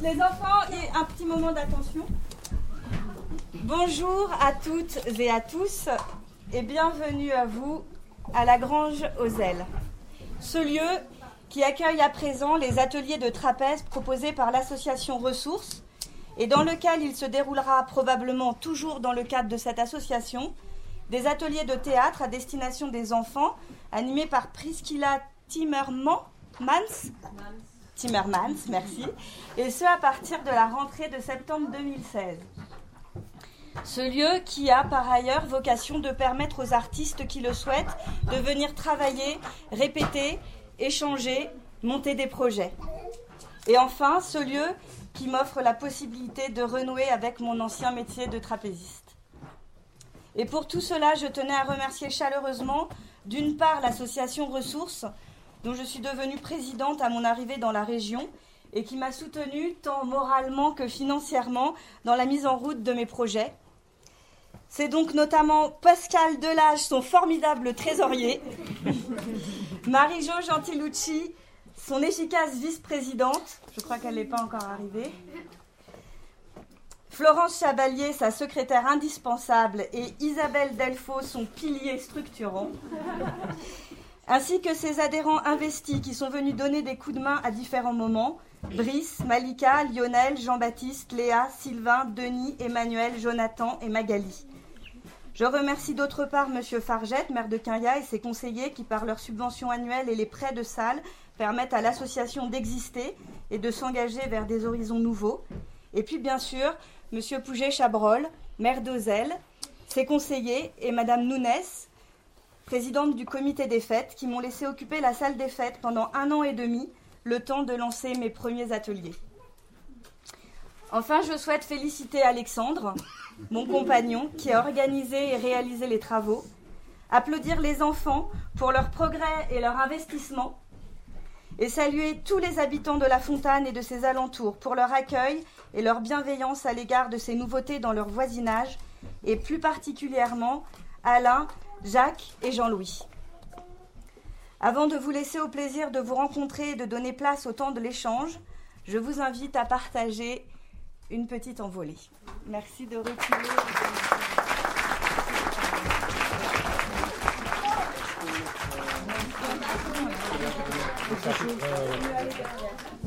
Les enfants, un petit moment d'attention. Bonjour à toutes et à tous et bienvenue à vous à la Grange aux Ailes. Ce lieu qui accueille à présent les ateliers de trapèze proposés par l'association Ressources et dans lequel il se déroulera probablement toujours dans le cadre de cette association des ateliers de théâtre à destination des enfants animés par Priscilla Timmermans, Timmermans, merci, et ce à partir de la rentrée de septembre 2016. Ce lieu qui a par ailleurs vocation de permettre aux artistes qui le souhaitent de venir travailler, répéter, échanger, monter des projets. Et enfin, ce lieu qui m'offre la possibilité de renouer avec mon ancien métier de trapéziste. Et pour tout cela, je tenais à remercier chaleureusement, d'une part, l'association Ressources, dont je suis devenue présidente à mon arrivée dans la région et qui m'a soutenue tant moralement que financièrement dans la mise en route de mes projets. C'est donc notamment Pascal Delage, son formidable trésorier, Marie-Jo Gentilucci, son efficace vice-présidente, je crois qu'elle n'est pas encore arrivée, Florence Chabalier, sa secrétaire indispensable, et Isabelle Delfaux, son pilier structurant, ainsi que ses adhérents investis qui sont venus donner des coups de main à différents moments, Brice, Malika, Lionel, Jean-Baptiste, Léa, Sylvain, Denis, Emmanuel, Jonathan et Magali. Je remercie d'autre part M. Fargette, maire de Quinja, et ses conseillers qui, par leurs subventions annuelles et les prêts de salle, permettent à l'association d'exister et de s'engager vers des horizons nouveaux. Et puis, bien sûr, M. Pouget-Chabrol, maire d'Ozel, ses conseillers et Mme Nounès, présidente du comité des fêtes, qui m'ont laissé occuper la salle des fêtes pendant un an et demi, le temps de lancer mes premiers ateliers. Enfin, je souhaite féliciter Alexandre, mon compagnon, qui a organisé et réalisé les travaux, applaudir les enfants pour leur progrès et leur investissement, et saluer tous les habitants de la Fontaine et de ses alentours pour leur accueil et leur bienveillance à l'égard de ces nouveautés dans leur voisinage, et plus particulièrement Alain, Jacques et Jean-Louis. Avant de vous laisser au plaisir de vous rencontrer et de donner place au temps de l'échange, je vous invite à partager une petite envolée. Merci de reculer. Спасибо.